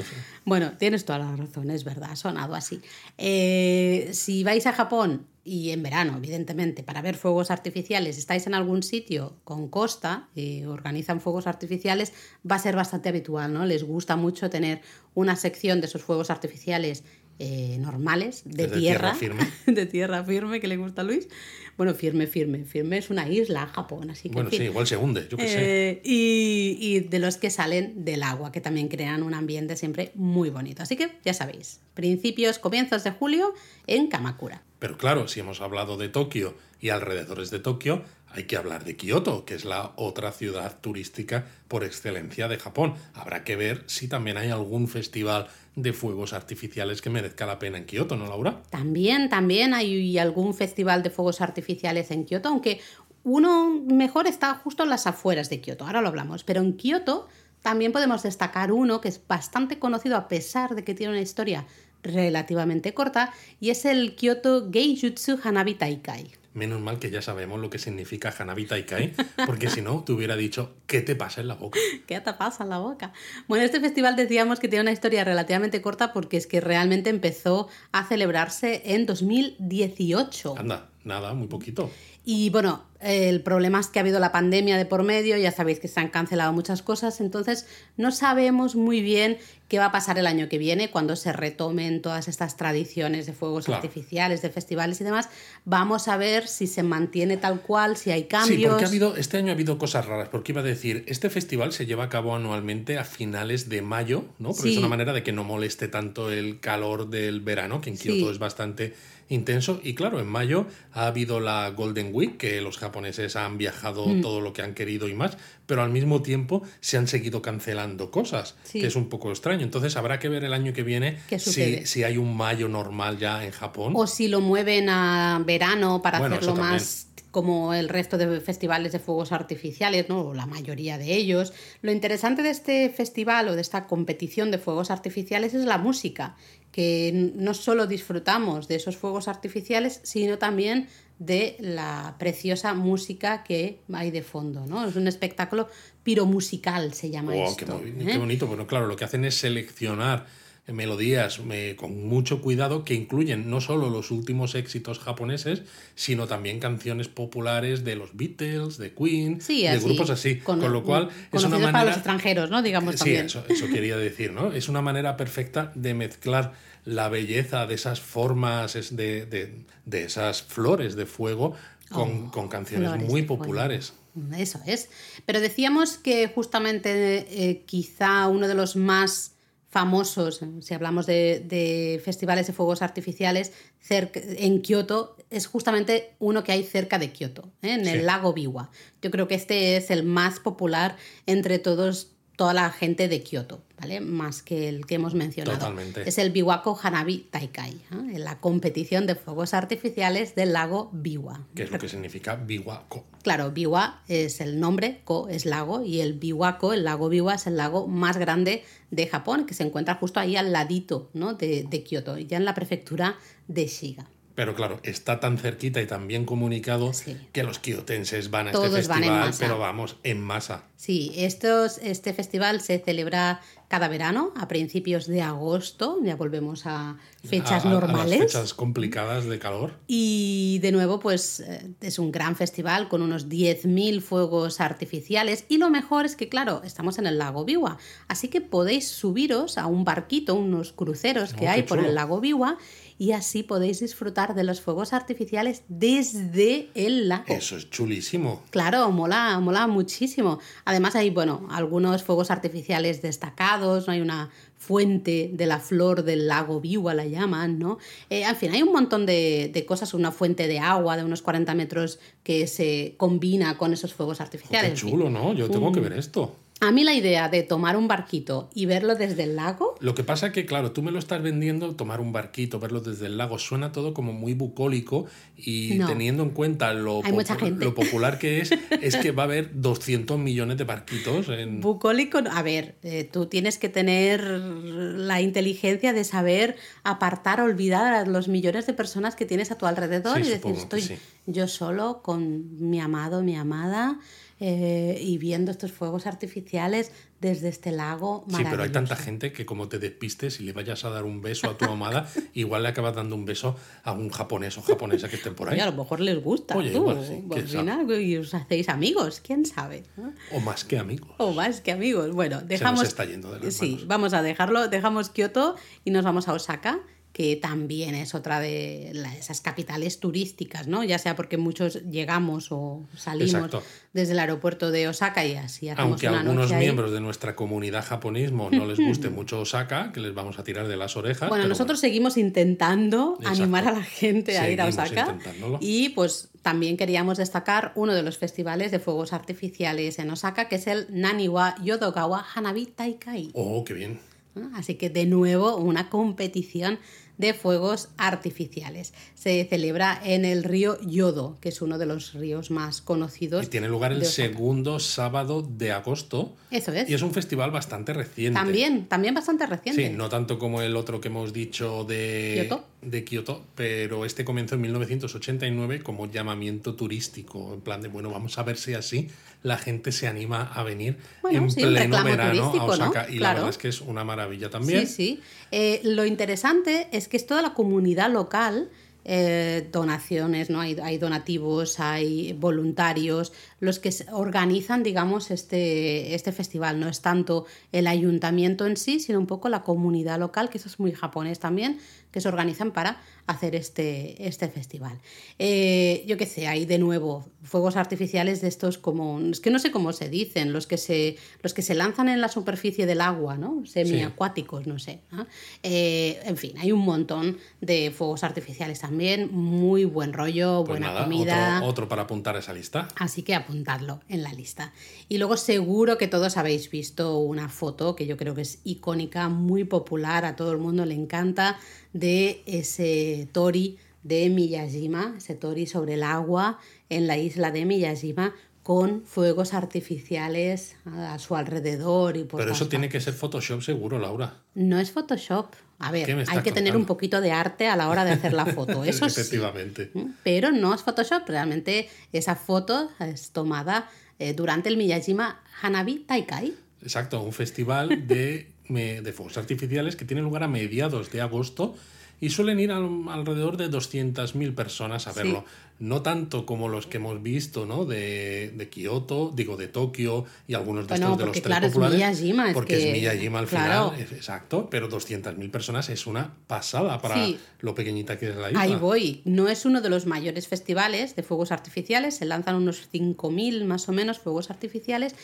Bueno, tienes toda la razón, es verdad, ha sonado así. si vais a Japón y en verano, evidentemente, para ver fuegos artificiales, estáis en algún sitio con costa y organizan fuegos artificiales, va a ser bastante habitual, ¿no? Les gusta mucho tener una sección de esos fuegos artificiales eh, normales, de, tierra, firme. (laughs) de tierra firme, que le gusta a Luis. Bueno, firme, firme, firme es una isla, Japón, así que. Bueno, sí, igual se hunde, yo qué sé. Eh, y, y, de los que salen del agua, que también crean un ambiente siempre muy bonito. Así que ya sabéis, principios, comienzos de julio en Kamakura. Pero claro, si hemos hablado de Tokio y alrededores de Tokio, hay que hablar de Kioto, que es la otra ciudad turística por excelencia de Japón. Habrá que ver si también hay algún festival de fuegos artificiales que merezca la pena en Kioto, ¿no, Laura? También, también hay algún festival de fuegos artificiales en Kioto, aunque uno mejor está justo en las afueras de Kioto, ahora lo hablamos, pero en Kioto también podemos destacar uno que es bastante conocido a pesar de que tiene una historia relativamente corta y es el Kyoto Geijutsu Hanabi Taikai. Menos mal que ya sabemos lo que significa Hanabi Taikai, porque si no, te hubiera dicho, ¿qué te pasa en la boca? (laughs) ¿Qué te pasa en la boca? Bueno, este festival decíamos que tiene una historia relativamente corta porque es que realmente empezó a celebrarse en 2018. Anda, nada, muy poquito. Y bueno, el problema es que ha habido la pandemia de por medio, ya sabéis que se han cancelado muchas cosas, entonces no sabemos muy bien qué va a pasar el año que viene cuando se retomen todas estas tradiciones de fuegos artificiales, de festivales y demás. Vamos a ver si se mantiene tal cual, si hay cambios. Sí, porque ha habido, este año ha habido cosas raras, porque iba a decir, este festival se lleva a cabo anualmente a finales de mayo, ¿no? Porque es una manera de que no moleste tanto el calor del verano, que en Kioto es bastante intenso. Y claro, en mayo ha habido la Golden Week, que los japoneses han viajado mm. todo lo que han querido y más, pero al mismo tiempo se han seguido cancelando cosas, que es un poco extraño. Entonces habrá que ver el año que viene si, si, hay un mayo normal ya en Japón. O si lo mueven a verano para hacerlo más como el resto de festivales de fuegos artificiales, ¿no? la mayoría de ellos. Lo interesante de este festival o de esta competición de fuegos artificiales es la música, que no solo disfrutamos de esos fuegos artificiales, sino también de la preciosa música que hay de fondo, ¿no? Es un espectáculo piromusical, se llama esto. Qué, qué ¿eh? bonito. Bueno, claro, lo que hacen es seleccionar melodías con mucho cuidado que incluyen no solo los últimos éxitos japoneses, sino también canciones populares de los Beatles, de Queen, de grupos así. Con, lo cual es una manera... para los extranjeros, ¿no? Digamos sí, Eso, eso quería decir, ¿no? Es una manera perfecta de mezclar la belleza de esas formas, de, de, de esas flores de fuego con, con canciones muy populares. Eso es. Pero decíamos que justamente eh, quizá uno de los más famosos, si hablamos de, de festivales de fuegos artificiales cerca, en Kioto, es justamente uno que hay cerca de Kioto, ¿eh? en el lago Biwa. Yo creo que este es el más popular entre todos toda la gente de Kioto, ¿vale? Más que el que hemos mencionado. Totalmente. Es el Biwako Hanabi Taikai, ¿eh? la competición de fuegos artificiales del lago Biwa. que es lo que significa Biwako. Claro, Biwa es el nombre, Ko es lago, y el Biwako, el lago Biwa, es el lago más grande de Japón, que se encuentra justo ahí al ladito ¿no? de, de Kioto, ya en la prefectura de Shiga. Pero claro, está tan cerquita y tan bien comunicado Sí. que los kiotenses van a Todos este van en festival, masa. pero vamos, en masa. Sí, estos, este festival se celebra cada verano, a principios de agosto, ya volvemos a fechas A- a- a normales. las fechas complicadas de calor. Y de nuevo, pues eh, es un gran festival con unos 10.000 fuegos artificiales. Y lo mejor es que, claro, estamos en el lago Biwa. Así que podéis subiros a un barquito, unos cruceros que Oh, hay qué por el lago Biwa. Y así podéis disfrutar de los fuegos artificiales desde el lago. Eso es chulísimo. Claro, mola, mola muchísimo. Además hay, bueno, algunos fuegos artificiales destacados, ¿no? Hay una fuente de la flor del lago Biwa, la llaman, ¿no? Eh, en fin, hay un montón de, de cosas, una fuente de agua de unos 40 metros que se combina con esos fuegos Oh, artificiales. qué chulo, ¿no? Yo tengo Mm. que ver esto. A mí la idea de tomar un barquito y verlo desde el lago, Lo que pasa que, claro, tú me lo estás vendiendo, tomar un barquito, verlo desde el lago, suena todo como muy bucólico y No. teniendo en cuenta lo, popu- popular que es, (laughs) es que va a haber 200 millones de barquitos en... Bucólico, a ver, eh, tú tienes que tener la inteligencia de saber apartar, olvidar a los millones de personas que tienes a tu alrededor Sí, y decir, estoy sí. yo solo con mi amado, mi amada, eh, y viendo estos fuegos artificiales desde este lago Sí, pero hay tanta maravilloso. gente que como te despistes y le vayas a dar un beso a tu amada, (laughs) igual le acabas dando un beso a un japonés o japonesa que estén por ahí. Oye, a lo mejor les gusta. Oye, tú, igual sí, pues y os hacéis amigos, quién sabe. O más que amigos. O más que amigos. Bueno, nos dejamos. está yendo de las sí, manos. vamos a dejarlo. Dejamos Kioto y nos vamos a Osaka, que también es otra de esas capitales turísticas, ¿no? Ya sea porque muchos llegamos o salimos Exacto. desde el aeropuerto de Osaka y así hacemos Aunque a una algunos noche ahí. miembros de nuestra comunidad japonismo no les (laughs) guste mucho Osaka, que les vamos a tirar de las orejas. Bueno, nosotros seguimos intentando Exacto. animar a la gente a ir a Osaka. Y pues también queríamos destacar uno de los festivales de fuegos artificiales en Osaka, que es el Naniwa Yodogawa Hanabi Taikai. Oh, qué bien. ¿no? Así que de nuevo una competición de fuegos artificiales. Se celebra en el río Yodo, que es uno de los ríos más conocidos. Y tiene lugar el segundo sábado de agosto. Eso es. Y es un festival bastante reciente. También, también bastante reciente. Sí, no tanto como el otro que hemos dicho de. De Kioto, pero este comenzó en 1989 como llamamiento turístico, en plan de, bueno, vamos a ver si así la gente se anima a venir Bueno, en sí, pleno verano a turístico, ¿no? Osaka. Y la verdad es que es una maravilla también. Sí, sí. Eh, lo interesante es que es toda la comunidad local, eh, donaciones, ¿no? Hay, hay donativos, hay voluntarios, los que organizan, digamos, este, este festival. No es tanto el ayuntamiento en sí, sino un poco la comunidad local, que eso es muy japonés también, que se organizan para hacer este, este festival. Eh, yo qué sé, hay de nuevo fuegos artificiales de estos como, es que no sé cómo se dicen, los que se, los que se lanzan en la superficie del agua, ¿no? Semiacuáticos, no sé. ¿no? Eh, en fin, hay un montón de fuegos artificiales también, muy buen rollo, Pues buena nada, comida. Otro, otro para apuntar esa lista. Así que apuntadlo en la lista. Y luego seguro que todos habéis visto una foto que yo creo que es icónica, muy popular, a todo el mundo le encanta, de ese tori de Miyajima, ese tori sobre el agua en la isla de Miyajima con fuegos artificiales a su alrededor y por Pero eso tiene que ser Photoshop seguro, Laura. no es Photoshop. A ¿Qué ver, hay que tener un poquito de arte a la hora de hacer la foto. (laughs) Eso sí. Efectivamente. Pero no es Photoshop, realmente esa foto es tomada eh, durante el Miyajima Hanabi Taikai. Exacto, un festival de (laughs) fuegos artificiales que tiene lugar a mediados de agosto y suelen ir alrededor de 200.000 personas a verlo. No tanto como los que hemos visto, ¿no? De, de Kioto, digo, de Tokio y algunos de estos de los tres populares. Es porque es Miyajima al final, exacto, pero 200.000 personas es una pasada para lo pequeñita que es la isla. Ahí voy. No es uno de los mayores festivales de fuegos artificiales, se lanzan unos 5.000 más o menos fuegos artificiales,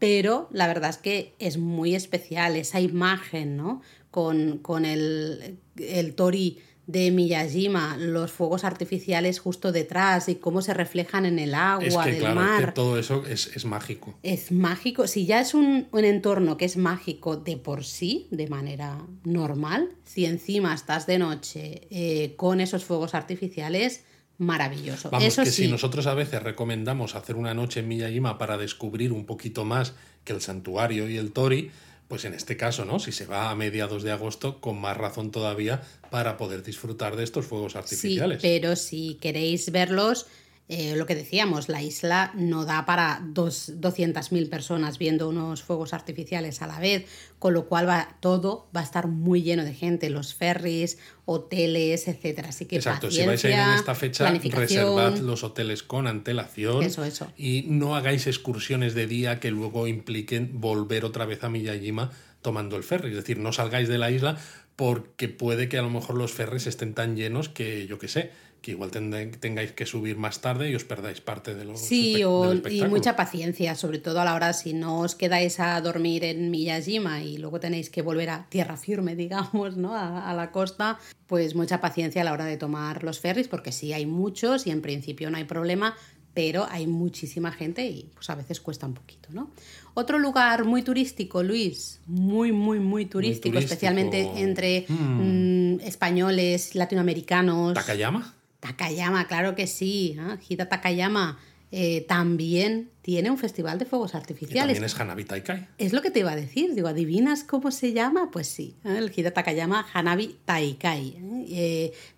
pero la verdad es que es muy especial esa imagen, ¿no? Con, con el, el tori de Miyajima, los fuegos artificiales justo detrás y cómo se reflejan en el agua es que, del mar. que todo eso es, mágico. Es mágico. Si ya es un, entorno que es mágico de por sí, de manera normal, si encima estás de noche eh, con esos fuegos artificiales, maravilloso. Vamos, que si nosotros a veces recomendamos hacer una noche en Miyajima para descubrir un poquito más que el santuario y el Tori, pues en este caso, ¿no? Si se va a mediados de agosto, con más razón todavía para poder disfrutar de estos fuegos artificiales. Sí, pero si queréis verlos, eh, lo que decíamos, la isla no da para 200.000 personas viendo unos fuegos artificiales a la vez, con lo cual va, todo va a estar muy lleno de gente, los ferries, hoteles, etcétera. Así que Exacto, si vais a ir en esta fecha, reservad los hoteles con antelación eso, eso. y no hagáis excursiones de día que luego impliquen volver otra vez a Miyajima tomando el ferry. Es decir, no salgáis de la isla porque puede que a lo mejor los ferries estén tan llenos que, yo qué sé, que igual tengáis que subir más tarde y os perdáis parte de los Sí, y mucha paciencia, sobre todo a la hora si no os quedáis a dormir en Miyajima y luego tenéis que volver a tierra firme, (laughs) digamos, ¿no? A, la costa, pues mucha paciencia a la hora de tomar los ferries, porque sí hay muchos y en principio no hay problema, pero hay muchísima gente y pues a veces cuesta un poquito, ¿no? Otro lugar muy turístico, Luis, muy, muy, muy turístico, especialmente entre hmm. mm, españoles, latinoamericanos. ¿Takayama? Takayama, claro que sí. ¿eh? Hida Takayama eh, también tiene un festival de fuegos artificiales. también es Hanabi Taikai. Es lo que te iba a decir. Digo, ¿adivinas cómo se llama? Pues sí, ¿eh? el Hida Takayama Hanabi Taikai.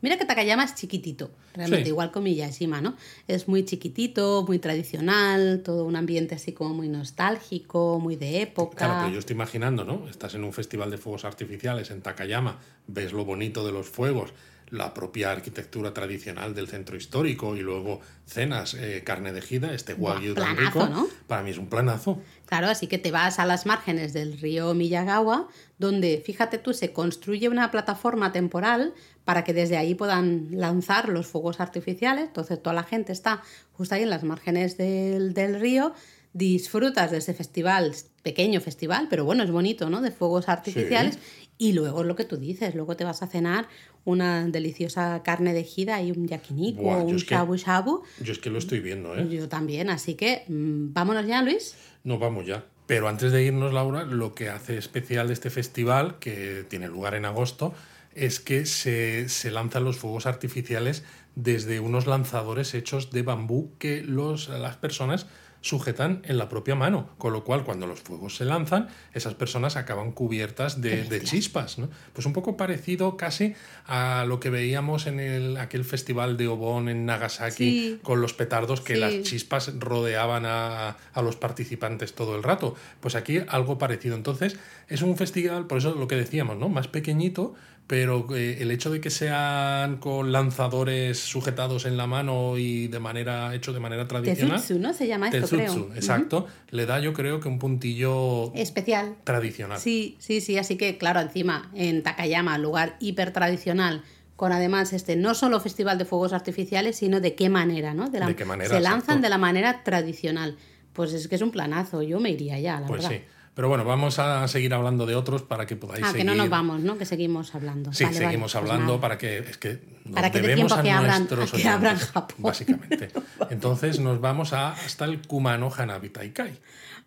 mira que Takayama es chiquitito, realmente, igual con Miyashima, ¿no? Es muy chiquitito, muy tradicional, todo un ambiente así como muy nostálgico, muy de época. Claro, pero yo estoy imaginando, ¿no? Estás en un festival de fuegos artificiales en Takayama, ves lo bonito de los fuegos la propia arquitectura tradicional del centro histórico y luego cenas, eh, carne de gida, este wagyu tan rico, ¿no? para mí es un planazo. Claro, así que te vas a las márgenes del río Miyagawa, donde, fíjate tú, se construye una plataforma temporal para que desde ahí puedan lanzar los fuegos artificiales. Entonces toda la gente está justo ahí en las márgenes del, del río disfrutas de ese festival, pequeño festival, pero bueno, es bonito, ¿no? De fuegos artificiales. Y luego lo que tú dices, luego te vas a cenar una deliciosa carne de gira y un yakiniku o un shabu shabu. Yo es que lo estoy viendo, ¿eh? Yo también, así que mm, vámonos ya, Luis. No, vamos ya. Pero antes de irnos, Laura, lo que hace especial este festival, que tiene lugar en agosto, es que se, se lanzan los fuegos artificiales desde unos lanzadores hechos de bambú que los, las personas sujetan en la propia mano, con lo cual cuando los fuegos se lanzan, esas personas acaban cubiertas de, chispas. ¿no? Pues un poco parecido casi a lo que veíamos en el, aquel festival de Obon en Nagasaki con los petardos que las chispas rodeaban a, a los participantes todo el rato. Pues aquí algo parecido. Entonces es un festival, por eso lo que decíamos, ¿no? más pequeñito, pero eh, el hecho de que sean con lanzadores sujetados en la mano y de manera hecho de manera tradicional. Tezutsu, ¿no? Se llama esto, creo. exacto. Le da, yo creo que un puntillo especial. Tradicional. Sí, sí, sí. Así que, claro, encima, en Takayama, lugar hiper tradicional, con además este no solo festival de fuegos artificiales, sino de qué manera, ¿no? De, qué manera. Se lanzan de la manera tradicional. Pues es que es un planazo. Yo me iría ya, la pues verdad. Sí. Pero bueno, vamos a seguir hablando de otros para que podáis ah, que no nos vamos, ¿no? Que seguimos hablando. Sí, seguimos pues hablando para que es que nos para que debemos a que nuestros abran, Japón. Básicamente. (laughs) Entonces nos vamos a, hasta el Kumano Hanabi Taikai.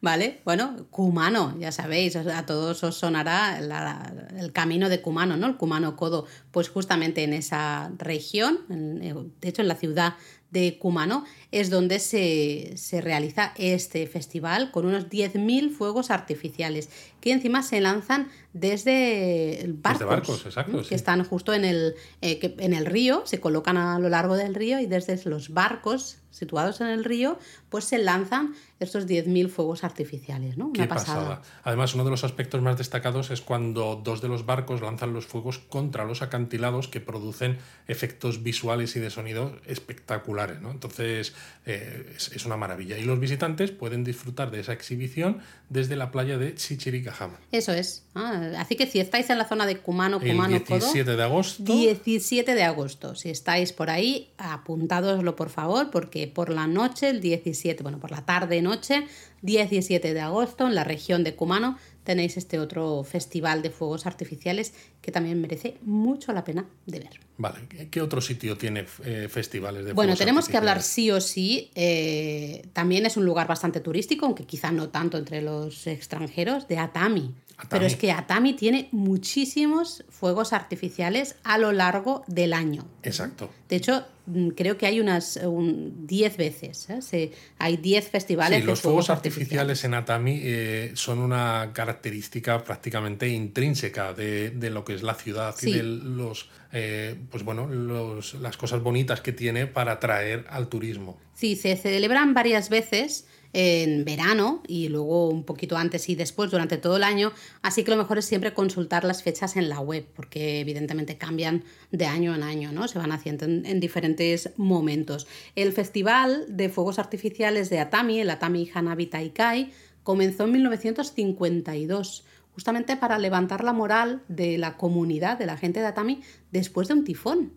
¿Vale? Bueno, Kumano, ya sabéis, a todos os sonará el camino de Kumano, ¿no? El Kumano Kodo, pues justamente en esa región, de hecho en la ciudad de Kumano, es donde se, se realiza este festival con unos 10.000 fuegos artificiales que encima se lanzan desde barcos, barcos, exacto, que sí. están justo en el, eh, que- en el río, se colocan a lo largo del río y desde los barcos situados en el río, pues se lanzan estos 10.000 fuegos artificiales, ¿no? Una Qué pasada. pasada. Además, uno de los aspectos más destacados es cuando dos de los barcos lanzan los fuegos contra los acantilados que producen efectos visuales y de sonido espectaculares. ¿no? Entonces, eh, es, es una maravilla. Y los visitantes pueden disfrutar de esa exhibición desde la playa de Eso es. Ah, así que si estáis en la zona de Kumano, El Kumano, Kodo, 17 de agosto. 17 de agosto. Si estáis por ahí, apuntádoslo por favor, porque por la noche, el 17, bueno, por la tarde noche, 17 de agosto, en la región de Kumano, tenéis este otro festival de fuegos artificiales que también merece mucho la pena de ver. Vale, ¿qué- ¿qué otro sitio tiene eh, festivales de Bueno, fuegos tenemos que hablar sí o sí. eh, también es un lugar bastante turístico, aunque quizá no tanto entre los extranjeros, de Atami. Atami. Pero es que Atami tiene muchísimos fuegos artificiales a lo largo del año. Exacto. De hecho, mm, creo que hay unas 10 veces. ¿eh? Se- hay 10 festivales Sí, los fuegos artificiales en Atami eh, son una característica prácticamente intrínseca de, de lo que es la ciudad Sí. y de los, eh, pues bueno, los- las cosas bonitas que tiene para atraer al turismo. Sí, se celebran varias veces en verano y luego un poquito antes y después durante todo el año, así que lo mejor es siempre consultar las fechas en la web, porque evidentemente cambian de año en año, ¿no? Se van haciendo en, en diferentes momentos. El Festival de Fuegos Artificiales de Atami, el Atami Hanabi Taikai, comenzó en 1952 justamente para levantar la moral de la comunidad, de la gente de Atami, después de un tifón.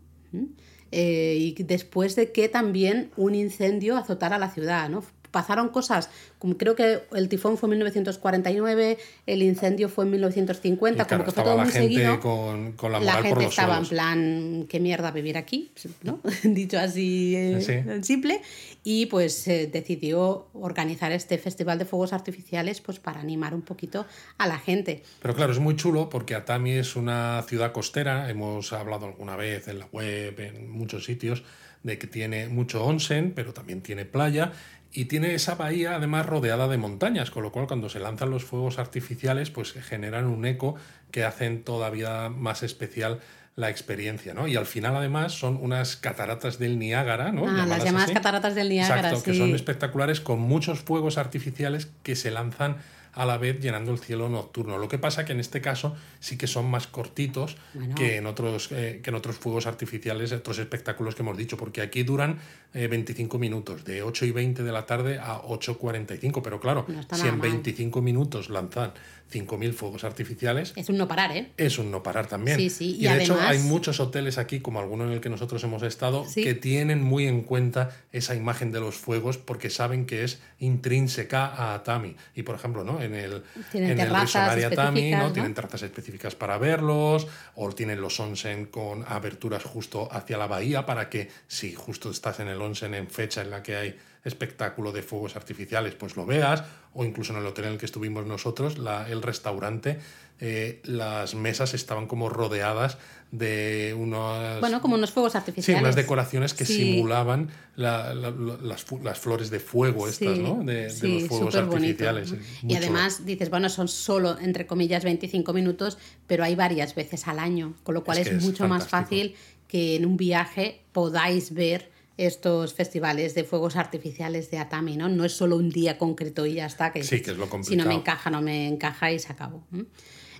Eh, y después de que también un incendio azotara la ciudad, ¿no? Pasaron cosas, como creo que el tifón fue en 1949, el incendio fue en 1950, Y claro, como que fue todo la muy gente seguido. con, con la La moral por gente los estaba suelos. en plan, qué mierda vivir aquí, ¿no? (laughs) Dicho así eh, Sí. simple. Y pues eh, decidió organizar este festival de fuegos artificiales pues para animar un poquito a la gente. Pero claro, es muy chulo porque Atami es una ciudad costera, hemos hablado alguna vez en la web, en muchos sitios, de que tiene mucho onsen, pero también tiene playa y tiene esa bahía además rodeada de montañas, con lo cual cuando se lanzan los fuegos artificiales pues generan un eco que hacen todavía más especial la experiencia, ¿no? Y al final además son unas cataratas del Niágara, ¿no? Ah, las Llamadas llamadas así. cataratas del Niágara, Exacto, que sí. son espectaculares con muchos fuegos artificiales que se lanzan a la vez llenando el cielo nocturno. Lo que pasa que en este caso sí que son más cortitos Bueno. que, en otros, eh, que en otros fuegos artificiales, otros espectáculos que hemos dicho, porque aquí duran eh, 25 minutos, de 8 y 20 de la tarde a 8.45. Pero claro, No si en mal. 25 minutos lanzan 5.000 fuegos artificiales, Es un no parar, ¿eh? es un no parar también. Sí, sí, Y, y de hecho hay muchos hoteles aquí, como alguno en el que nosotros hemos estado, Sí. que tienen muy en cuenta esa imagen de los fuegos porque saben que es intrínseca a Atami. Y por ejemplo, ¿no? en el, Tienen en el Atami ¿no? ¿no? tienen terrazas específicas para verlos, o tienen los onsen con aberturas justo hacia la bahía para que si justo estás en el onsen en fecha en la que hay espectáculo de fuegos artificiales, pues lo veas, o incluso en el hotel en el que estuvimos nosotros, la- el restaurante, eh, las mesas estaban como rodeadas de unos... Bueno, como unos fuegos Sí, artificiales. unas decoraciones que Sí. simulaban la- la- la- las, flores de fuego estas, Sí, ¿no? De, de sí, los fuegos artificiales. Y además dices, bueno, son solo, entre comillas, 25 minutos, pero hay varias veces al año, con lo cual Es es, que es mucho más fácil que en un viaje podáis ver estos festivales de fuegos artificiales de Atami, ¿no? No es solo un día concreto y ya está. Que Sí, que es lo Si no complicado. me encaja, no me encaja y se acabó.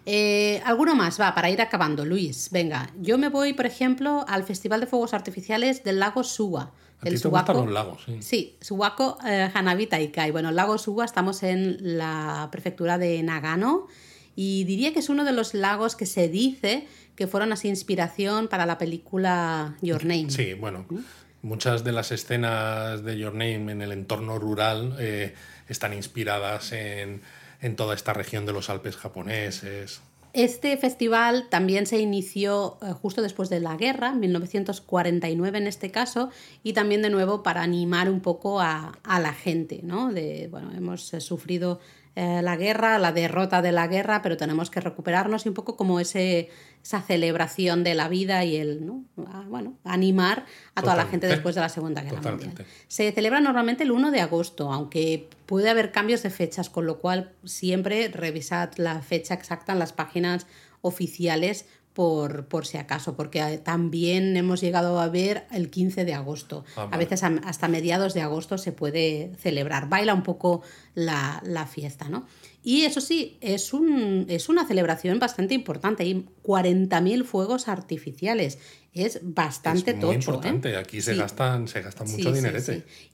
Eh, ¿Alguno más? Va, para ir acabando, Luis. Venga, yo me voy, por ejemplo, al Festival de Fuegos Artificiales del lago Suwa. A ti te gustan los lagos, sí. Sí, Suwako eh, Hanabi Taikai. Bueno, el lago Suwa estamos en la prefectura de Nagano y diría que es uno de los lagos que se dice que fueron así inspiración para la película Your Name. Sí, bueno, muchas de las escenas de Your Name en el entorno rural eh, están inspiradas en, en toda esta región de los Alpes japoneses. Este festival también se inició eh, justo después de la guerra, 1949 en este caso, y también de nuevo para animar un poco a, a la gente, ¿no? De, bueno, hemos eh, sufrido eh, la guerra, la derrota de la guerra, pero tenemos que recuperarnos y un poco como ese, esa celebración de la vida y el, ¿no? bueno, animar a toda la gente después de la Segunda Guerra Mundial. Se celebra normalmente el 1 de agosto, aunque puede haber cambios de fechas, con lo cual siempre revisad la fecha exacta en las páginas oficiales por, por, si acaso, porque también hemos llegado a ver el 15 de agosto. Ah, a veces hasta mediados de agosto se puede celebrar. Baila un poco la, la fiesta, ¿no? Y eso sí, es, un, es una celebración bastante importante. Hay 40.000 fuegos artificiales. Es bastante es muy tocho. ¿eh? importante. Aquí se, gastan, se gastan mucho dinero.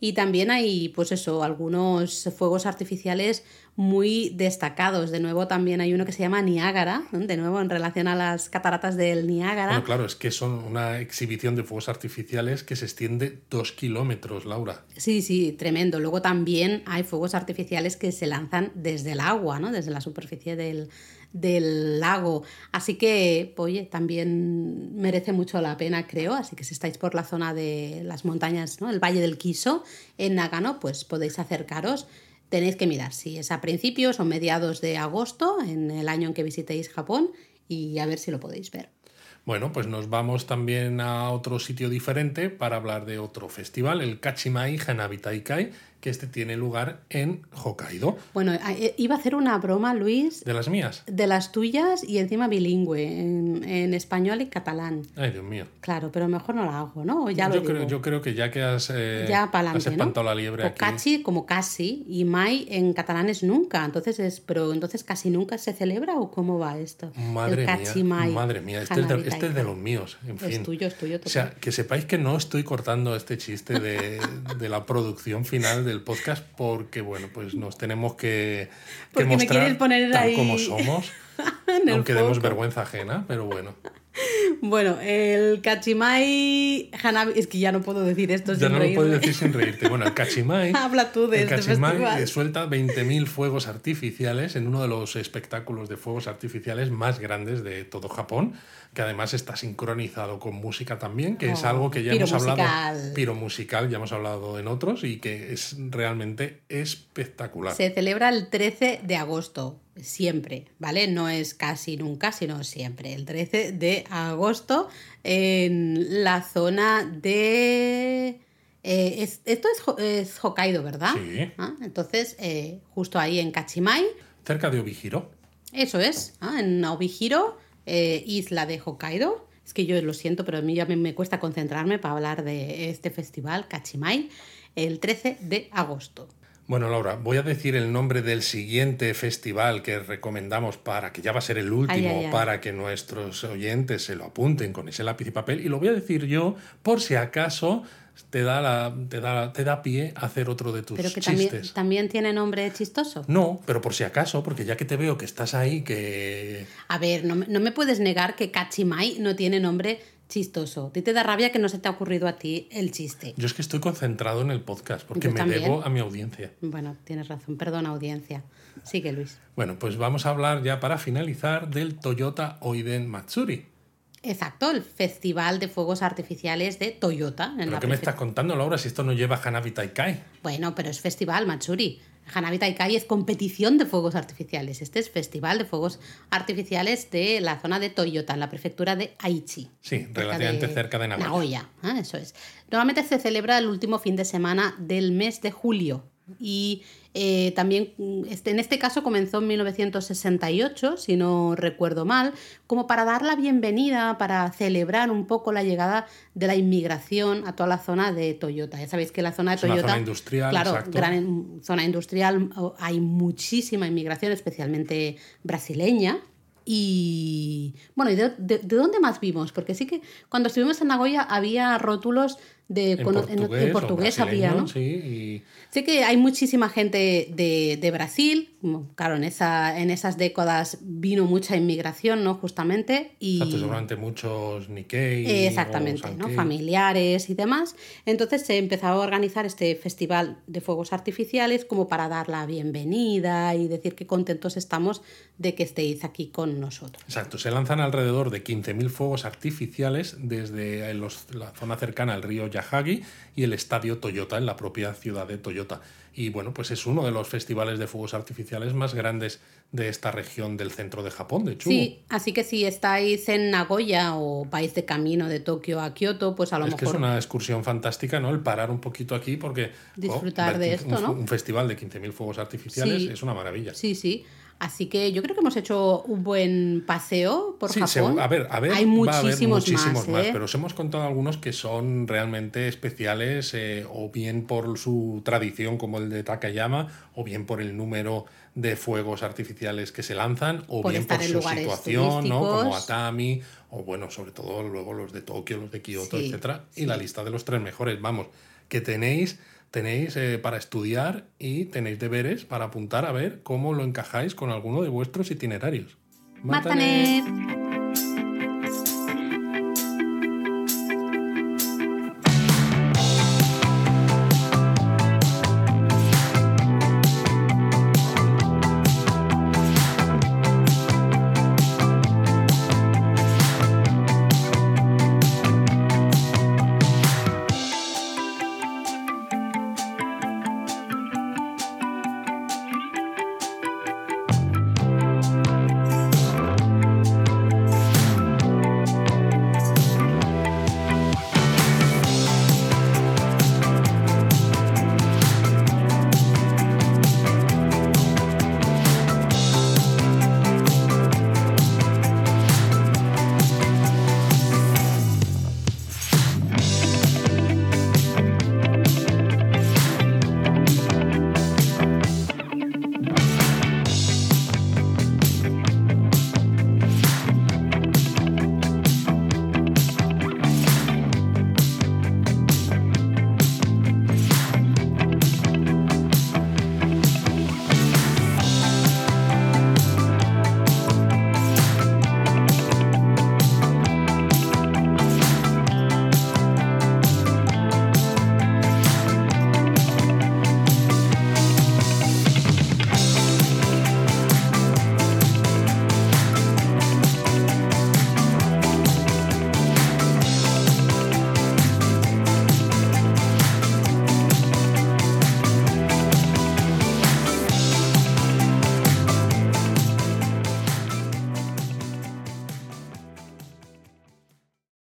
y también hay, pues eso, algunos fuegos artificiales muy destacados. De nuevo, también hay uno que se llama Niágara, de nuevo en relación a las cataratas del Niágara. Bueno, claro, es que son una exhibición de fuegos artificiales que se extiende dos kilómetros, Laura. Sí, sí, tremendo. Luego también hay fuegos artificiales que se lanzan desde el agua ¿no? desde la superficie del, lago. Así que, oye, también merece mucho la pena, creo. Así que si estáis por la zona de las montañas, ¿no? el Valle del Quiso, en Nagano, pues podéis acercaros. Tenéis que mirar si es a principios o mediados de agosto, en el año en que visitéis Japón, y a ver si lo podéis ver. Bueno, pues nos vamos también a otro sitio diferente para hablar de otro festival, el Kachimai Hanabi Taikai, que este tiene lugar en Hokkaido. Bueno, eh, iba a hacer una broma, Luis. ¿De las mías? De las tuyas y encima bilingüe, en, español y catalán. Ay, Dios mío. Claro, pero mejor no la hago, ¿no? Ya yo, creo, yo creo que ya que has, eh, ya has espantado la liebre o Cachi como casi y mai en catalán es nunca. Entonces es, pero entonces casi nunca se celebra o cómo va esto? Madre mía. Madre mía, este, es de, este es de, los míos. En fin. Es tuyo, es tuyo. O sea, que sepáis que no estoy cortando este chiste de, de la producción final de el podcast porque, bueno, pues nos tenemos que, que mostrar poner tal como somos, (laughs) aunque demos vergüenza ajena, pero bueno. Bueno, el Kachimai Hanabi. Es que ya no puedo decir esto ya no lo puedo decir sin reírte. Bueno, el (laughs) Kachimai. Habla tú de el este Kachimai suelta 20.000 fuegos artificiales en uno de los espectáculos de fuegos artificiales más grandes de todo Japón, que además está sincronizado con música también, que es oh, algo que ya hemos hablado. Piro musical, ya hemos hablado en otros y que es realmente espectacular. Se celebra el 13 de agosto siempre, ¿vale? No es casi nunca, sino siempre. El 13 de agosto en la zona de... Eh, esto es, Hokkaido, ¿verdad? Sí. Ah, entonces, eh, justo ahí en Kachimai. Cerca de Obihiro. Eso es, ah, en Obihiro, eh, isla de Hokkaido. Es que yo lo siento, pero a mí ya me, me cuesta concentrarme para hablar de este festival, Kachimai, el 13 de agosto. Bueno, Laura, voy a decir el nombre del siguiente festival que recomendamos para que ya va a ser el último, para que nuestros oyentes se lo apunten con ese lápiz y papel. Y lo voy a decir yo por si acaso te da, la, te da, te da pie a hacer otro de tus pero que chistes. También, también tiene nombre chistoso. No, pero por si acaso, porque ya que te veo que estás ahí, que... A ver, no, no me puedes negar que Kachimai no tiene nombre chistoso. Ti te da rabia que no se te ha ocurrido a ti el chiste. Yo es que estoy concentrado en el podcast porque me debo a mi audiencia. Bueno, tienes razón. Perdona, audiencia. Sigue, Luis. Bueno, pues vamos a hablar ya para finalizar del Toyota Oiden Matsuri. Exacto, el Festival de Fuegos Artificiales de Toyota. En ¿Pero qué me estás contando, Laura, si esto no lleva Hanabi Taikai? Bueno, pero es festival, Matsuri. Hanabi Taikai es competición de fuegos artificiales. Este es festival de fuegos artificiales de la zona de Toyota, en la prefectura de Aichi. Sí, relativamente cerca de Nagoya. Nagoya, ¿eh? eso es. Normalmente se celebra el último fin de semana del mes de julio y eh, también este, en este caso comenzó en 1968, si no recuerdo mal, como para dar la bienvenida, para celebrar un poco la llegada de la inmigración a toda la zona de Toyota. Ya sabéis que la zona de Toyota... Una zona industrial, claro, gran zona industrial, hay muchísima inmigración, especialmente brasileña. Y bueno, ¿y de, dónde más vimos? Porque sí que cuando estuvimos en Nagoya había rótulos de en portugués, había, ¿no? Sí, Sé que hay muchísima gente de, de, Brasil, claro, en, esa, en esas décadas vino mucha inmigración, ¿no? Justamente. Y... seguramente muchos Nikkei. exactamente, ¿no? Familiares y demás. Entonces se empezó a organizar este festival de fuegos artificiales como para dar la bienvenida y decir que contentos estamos de que estéis aquí con nosotros. Exacto, se lanzan alrededor de 15.000 fuegos artificiales desde la zona cercana al río Yahagi y el estadio Toyota en la propia ciudad de Toyota. Y bueno, pues es uno de los festivales de fuegos artificiales más grandes de esta región del centro de Japón, de Chugo. Sí, así que si estáis en Nagoya o vais de camino de Tokio a Kioto, pues a lo es mejor... que es una excursión fantástica, ¿no? El parar un poquito aquí porque... oh, Disfrutar de esto, un, ¿no? Un festival de 15.000 fuegos artificiales Sí. es una maravilla. Sí, sí. Así que yo creo que hemos hecho un buen paseo por Sí, Japón. segu- a ver, a ver, Hay va a haber muchísimos, muchísimos más, ¿eh? pero os hemos contado algunos que son realmente especiales, eh, o bien por su tradición, como el de Takayama, o bien por el número de fuegos artificiales que se lanzan, o Por bien por su situación, ¿no? como. Atami, o bueno, sobre todo luego los de Tokio, los de Kioto, Sí, etcétera, y la lista de los tres mejores, vamos, que tenéis tenéis eh, para estudiar y tenéis deberes para apuntar a ver cómo lo encajáis con alguno de vuestros itinerarios.